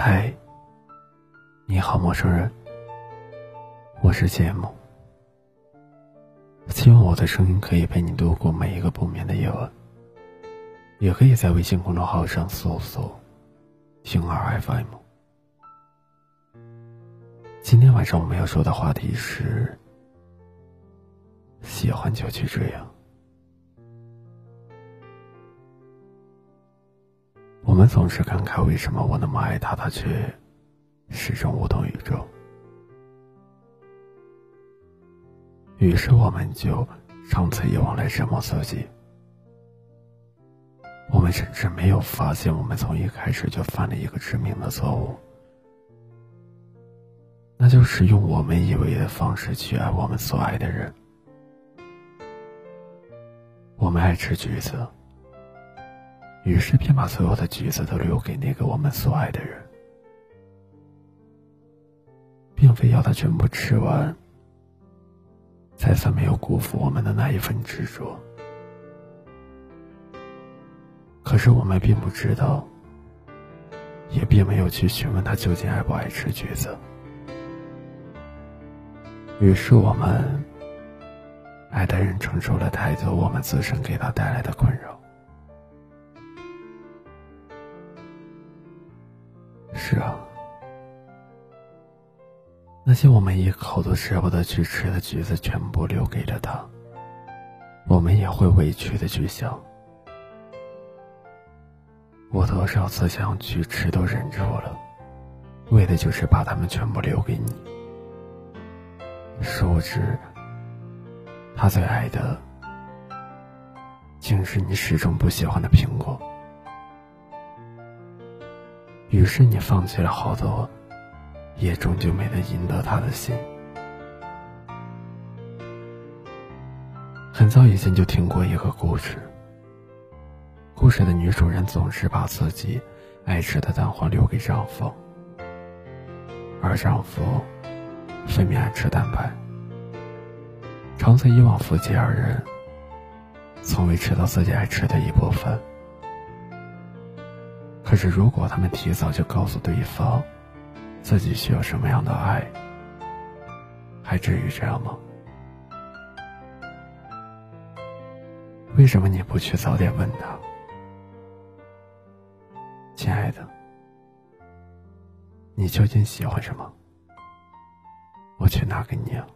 嗨，你好，陌生人，我是节目。希望我的声音可以陪你度过每一个不眠的夜晚。也可以在微信公众号上搜索“听儿 FM”。今天晚上我们要说的话题是：喜欢就去追呀。我们总是感慨，为什么我那么爱他，他却始终无动于衷。于是我们就长此以往来折磨自己。我们甚至没有发现，我们从一开始就犯了一个致命的错误，那就是用我们以为的方式去爱我们所爱的人。我们爱吃橘子。于是便把所有的橘子都留给那个我们所爱的人，并非要他全部吃完，才算没有辜负我们的那一份执着。可是我们并不知道，也并没有去询问他究竟爱不爱吃橘子。于是我们爱的人承受了太多我们自身给他带来的困扰。是啊，那些我们一口都舍不得去吃的橘子，全部留给了他。我们也会委屈的去想：我多少次想去吃都忍住了，为的就是把它们全部留给你。殊不知，他最爱的，竟是你始终不喜欢的苹果。于是你放弃了好多，也终究没能赢得他的心。很早以前就听过一个故事，故事的女主人总是把自己爱吃的蛋黄留给丈夫，而丈夫分明爱吃蛋白。长此以往，夫妻二人从未吃到自己爱吃的一部分。可是，如果他们提早就告诉对方，自己需要什么样的爱，还至于这样吗？为什么你不去早点问他，亲爱的，你究竟喜欢什么？我去拿给你啊！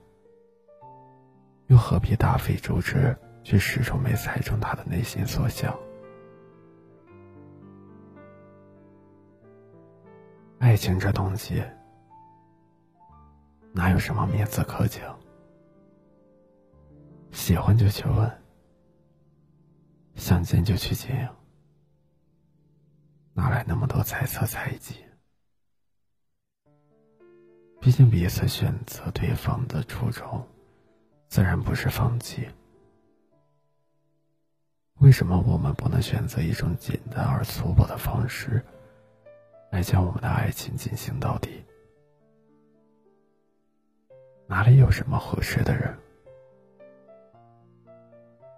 又何必大费周折，却始终没猜中他的内心所想？爱情这东西，哪有什么面子可讲？喜欢就去问，想见就去见，哪来那么多猜测猜忌？毕竟彼此选择对方的初衷，自然不是放弃。为什么我们不能选择一种简单而粗暴的方式？来将我们的爱情进行到底，哪里有什么合适的人？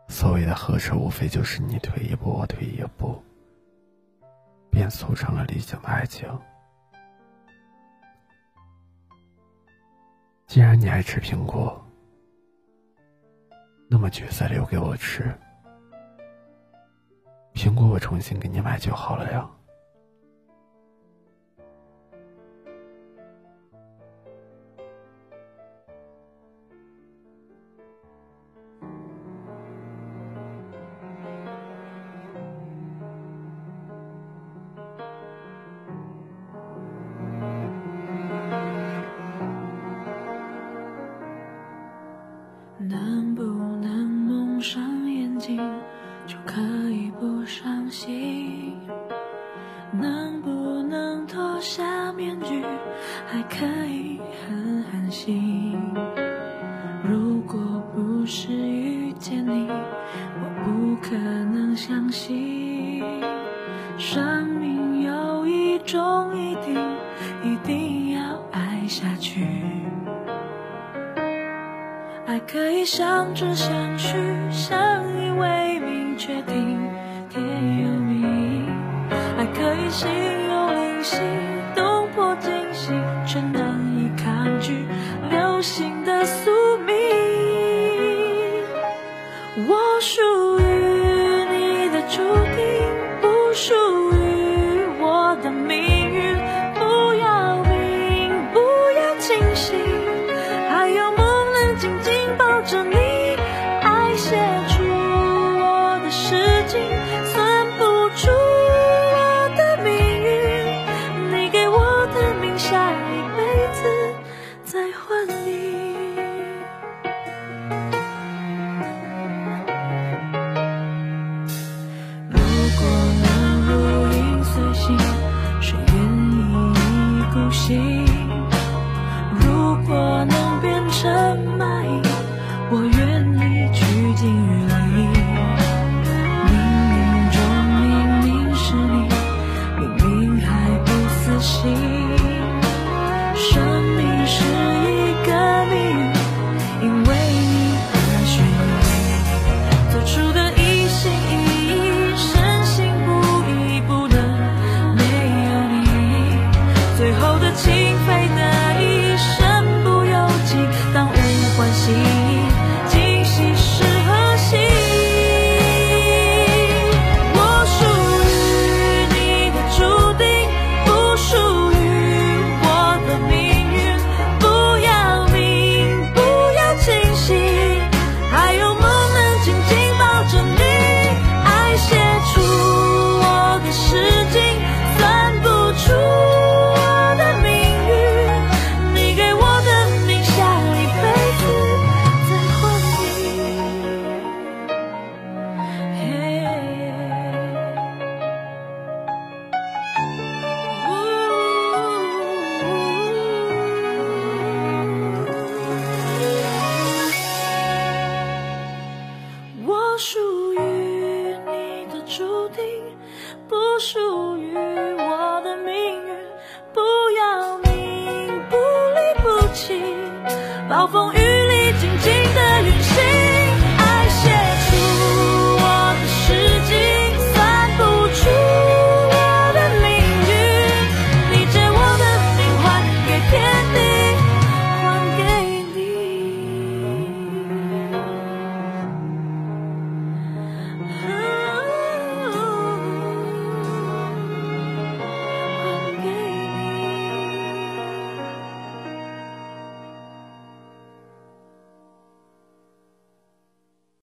所谓的合适，无非就是你退一步，我退一步，便促成了理想的爱情。既然你爱吃苹果，那么橘子留给我吃，苹果我重新给你买就好了呀。伤心？能不能脱下面具还可以很安心？如果不是遇见你，我不可能相信生命有一种一定，一定要爱下去。爱可以相知相许，相依为命，决定心有灵犀动魄惊心却难以抗拒流星的宿命。我属于你的注定不属于我的命运。不要命不要清醒还有梦能紧紧抱着你爱写出我的诗经属于你的注定不属于我的命运不要命不离不弃暴风雨